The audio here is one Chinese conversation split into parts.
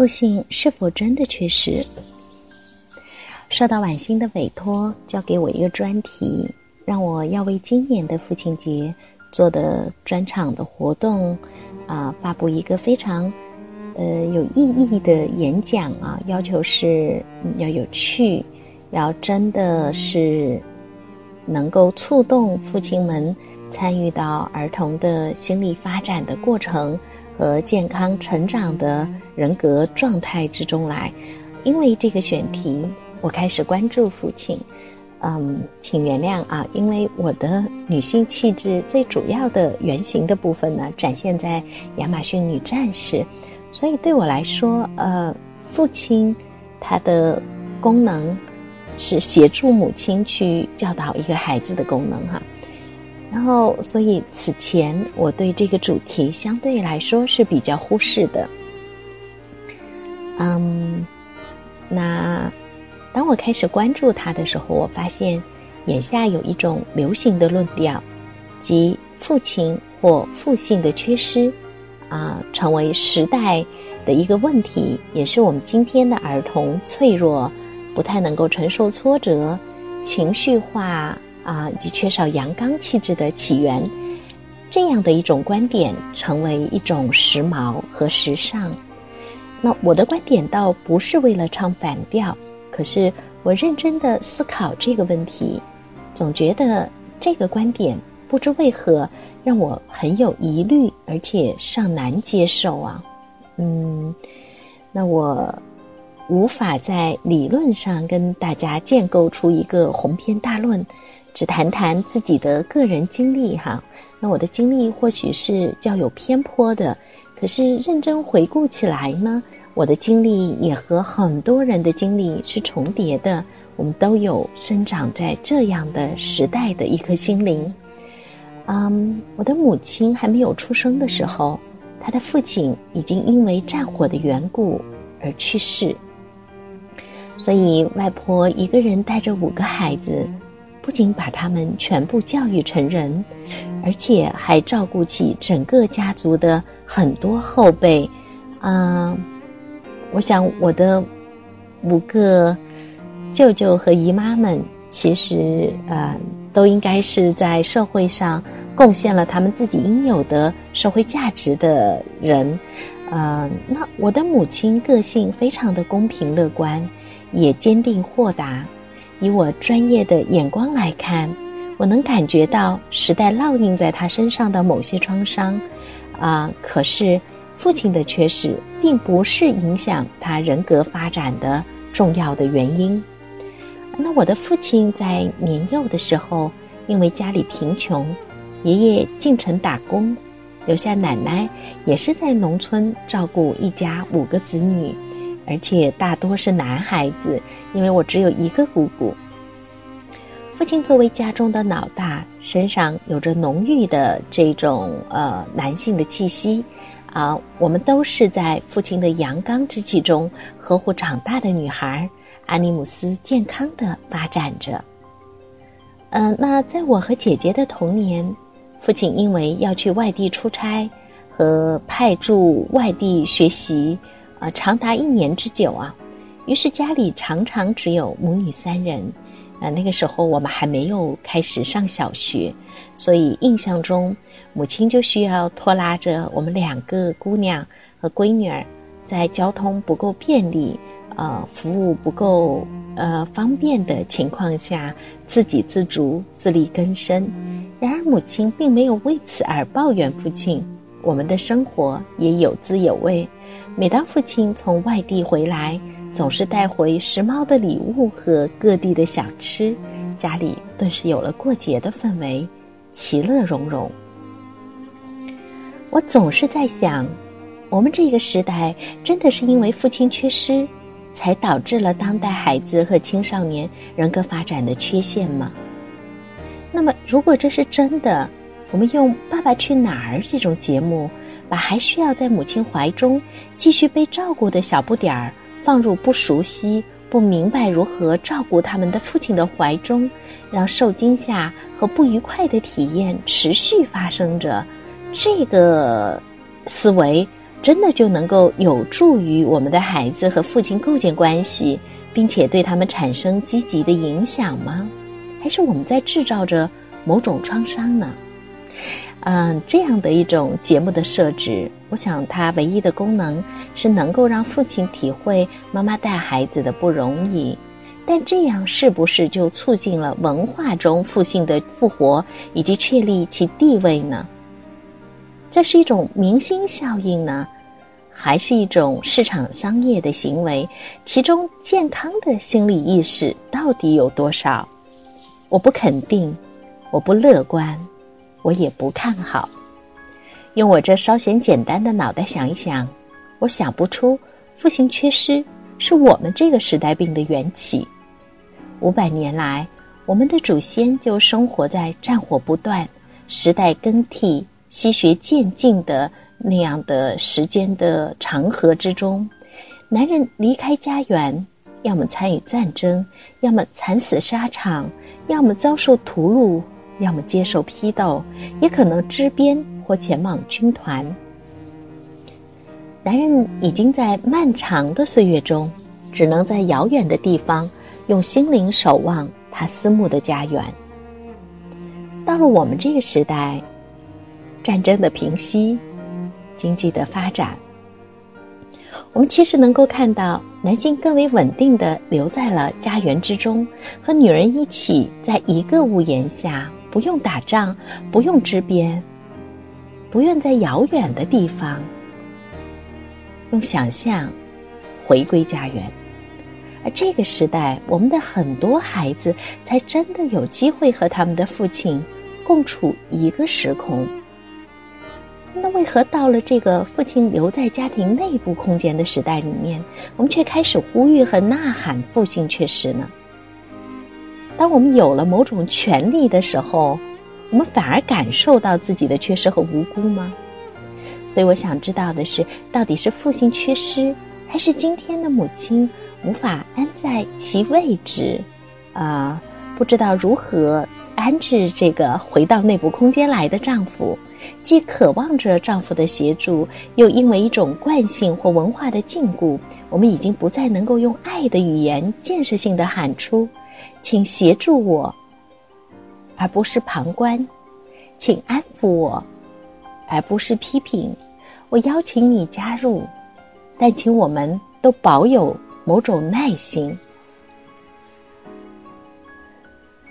父亲是否真的缺失？受到婉欣的委托，交给我一个专题，让我要为今年的父亲节做的专场的活动，啊，发布一个非常呃有意义的演讲啊，要求是要有趣，要真的是能够触动父亲们参与到儿童的心理发展的过程。和健康成长的人格状态之中来，因为这个选题，我开始关注父亲。嗯，请原谅啊，因为我的女性气质最主要的原型的部分呢，展现在亚马逊女战士，所以对我来说，呃，父亲他的功能是协助母亲去教导一个孩子的功能哈。然后，所以此前我对这个主题相对来说是比较忽视的。嗯，那当我开始关注它的时候，我发现眼下有一种流行的论调，即父亲或父性的缺失啊，成为时代的一个问题，也是我们今天的儿童脆弱、不太能够承受挫折、情绪化。啊，以及缺少阳刚气质的起源，这样的一种观点成为一种时髦和时尚。那我的观点倒不是为了唱反调，可是我认真的思考这个问题，总觉得这个观点不知为何让我很有疑虑，而且尚难接受啊。嗯，那我无法在理论上跟大家建构出一个鸿篇大论。只谈谈自己的个人经历哈，那我的经历或许是较有偏颇的，可是认真回顾起来呢，我的经历也和很多人的经历是重叠的。我们都有生长在这样的时代的一颗心灵。嗯，我的母亲还没有出生的时候，她的父亲已经因为战火的缘故而去世，所以外婆一个人带着五个孩子。不仅把他们全部教育成人，而且还照顾起整个家族的很多后辈。啊，我想我的五个舅舅和姨妈们，其实呃，都应该是在社会上贡献了他们自己应有的社会价值的人。呃，那我的母亲个性非常的公平乐观，也坚定豁达。以我专业的眼光来看，我能感觉到时代烙印在他身上的某些创伤，啊，可是父亲的缺失并不是影响他人格发展的重要的原因。那我的父亲在年幼的时候，因为家里贫穷，爷爷进城打工，留下奶奶也是在农村照顾一家五个子女。而且大多是男孩子，因为我只有一个姑姑。父亲作为家中的老大，身上有着浓郁的这种呃男性的气息，啊，我们都是在父亲的阳刚之气中呵护长大的女孩，阿尼姆斯健康的发展着。嗯，那在我和姐姐的童年，父亲因为要去外地出差和派驻外地学习。啊，长达一年之久啊，于是家里常常只有母女三人。啊，那个时候我们还没有开始上小学，所以印象中母亲就需要拖拉着我们两个姑娘和闺女儿，在交通不够便利、呃，服务不够呃方便的情况下，自给自足、自力更生。然而母亲并没有为此而抱怨父亲，我们的生活也有滋有味。每当父亲从外地回来，总是带回时髦的礼物和各地的小吃，家里顿时有了过节的氛围，其乐融融。我总是在想，我们这个时代真的是因为父亲缺失，才导致了当代孩子和青少年人格发展的缺陷吗？那么，如果这是真的，我们用《爸爸去哪儿》这种节目，把还需要在母亲怀中继续被照顾的小不点儿放入不熟悉、不明白如何照顾他们的父亲的怀中，让受惊吓和不愉快的体验持续发生着，这个思维真的就能够有助于我们的孩子和父亲构建关系，并且对他们产生积极的影响吗？还是我们在制造着某种创伤呢？嗯，这样的一种节目的设置，我想它唯一的功能是能够让父亲体会妈妈带孩子的不容易。但这样是不是就促进了文化中父性的复活以及确立其地位呢？这是一种明星效应呢，还是一种市场商业的行为？其中健康的心理意识到底有多少？我不肯定，我不乐观，我也不看好。用我这稍显简单的脑袋想一想，我想不出父性缺失是我们这个时代病的缘起。五百年来，我们的祖先就生活在战火不断、时代更替、西学渐进的那样的时间的长河之中。男人离开家园。要么参与战争，要么惨死沙场，要么遭受屠戮，要么接受批斗，也可能支边或前往军团。男人已经在漫长的岁月中，只能在遥远的地方用心灵守望他思慕的家园。到了我们这个时代，战争的平息，经济的发展。我们其实能够看到，男性更为稳定的留在了家园之中，和女人一起在一个屋檐下，不用打仗，不用支边，不愿在遥远的地方用想象回归家园。而这个时代，我们的很多孩子才真的有机会和他们的父亲共处一个时空。那为何到了这个父亲留在家庭内部空间的时代里面，我们却开始呼吁和呐喊父亲缺失呢？当我们有了某种权利的时候，我们反而感受到自己的缺失和无辜吗？所以我想知道的是，到底是父亲缺失，还是今天的母亲无法安在其位置，啊，不知道如何安置这个回到内部空间来的丈夫？既渴望着丈夫的协助，又因为一种惯性或文化的禁锢，我们已经不再能够用爱的语言建设性的喊出：“请协助我”，而不是旁观；“请安抚我”，而不是批评。我邀请你加入，但请我们都保有某种耐心。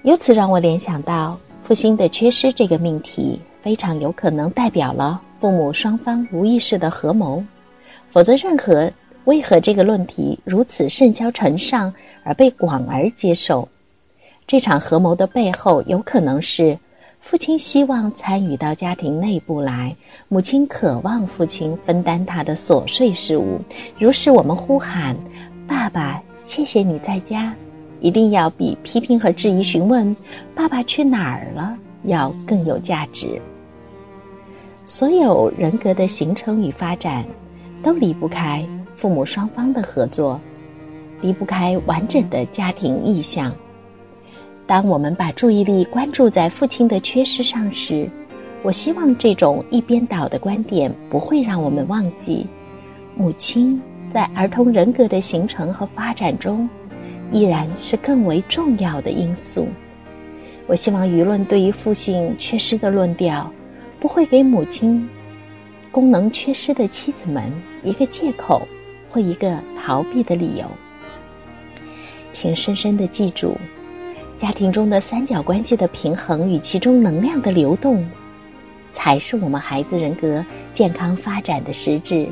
由此让我联想到父亲的缺失这个命题。非常有可能代表了父母双方无意识的合谋，否则任何为何这个论题如此甚嚣尘上而被广而接受？这场合谋的背后，有可能是父亲希望参与到家庭内部来，母亲渴望父亲分担他的琐碎事务。如是我们呼喊：“爸爸，谢谢你在家。”一定要比批评和质疑、询问“爸爸去哪儿了”要更有价值。所有人格的形成与发展，都离不开父母双方的合作，离不开完整的家庭意向。当我们把注意力关注在父亲的缺失上时，我希望这种一边倒的观点不会让我们忘记，母亲在儿童人格的形成和发展中，依然是更为重要的因素。我希望舆论对于父性缺失的论调。不会给母亲功能缺失的妻子们一个借口或一个逃避的理由。请深深的记住，家庭中的三角关系的平衡与其中能量的流动，才是我们孩子人格健康发展的实质。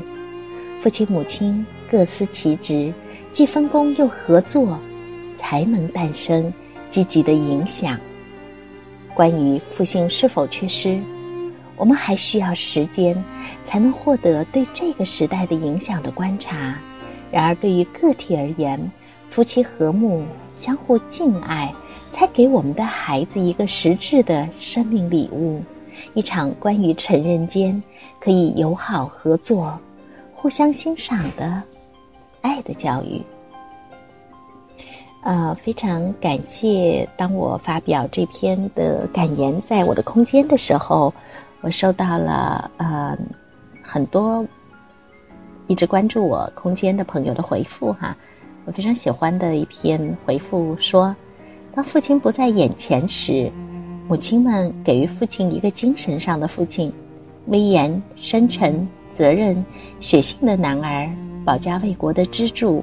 父亲母亲各司其职，既分工又合作，才能诞生积极的影响。关于父性是否缺失？我们还需要时间，才能获得对这个时代的影响的观察。然而，对于个体而言，夫妻和睦、相互敬爱，才给我们的孩子一个实质的生命礼物，一场关于成人间可以友好合作、互相欣赏的爱的教育。呃，非常感谢，当我发表这篇的感言在我的空间的时候，我收到了呃很多。一直关注我空间的朋友的回复哈，我非常喜欢的一篇回复说：当父亲不在眼前时，母亲们给予父亲一个精神上的父亲，威严、深沉、责任、血性的男儿，保家卫国的支柱。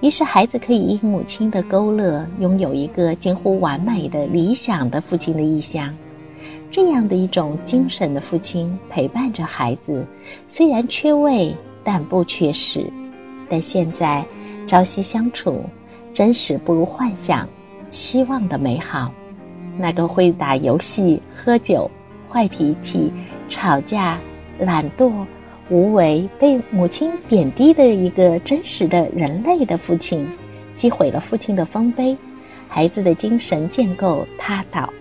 于是孩子可以因母亲的勾勒，拥有一个近乎完美的理想的父亲的意象。这样的一种精神的父亲陪伴着孩子，虽然缺位。但不缺失，但现在朝夕相处，真实不如幻想、希望的美好。那个会打游戏、喝酒、坏脾气、吵架、懒惰、无为、被母亲贬低的一个真实的人类的父亲，击毁了父亲的丰碑，孩子的精神建构塌倒。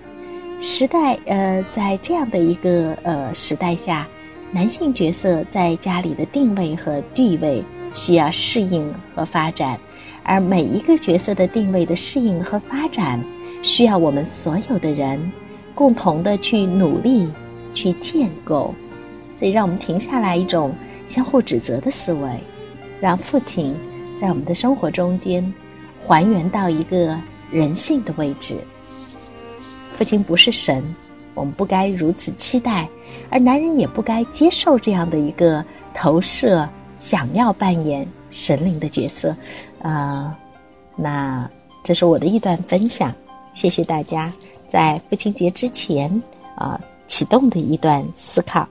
时代，呃，在这样的一个呃时代下。男性角色在家里的定位和地位需要适应和发展，而每一个角色的定位的适应和发展，需要我们所有的人共同的去努力去建构。所以，让我们停下来一种相互指责的思维，让父亲在我们的生活中间还原到一个人性的位置。父亲不是神。我们不该如此期待，而男人也不该接受这样的一个投射，想要扮演神灵的角色，啊，那这是我的一段分享，谢谢大家在父亲节之前啊启动的一段思考。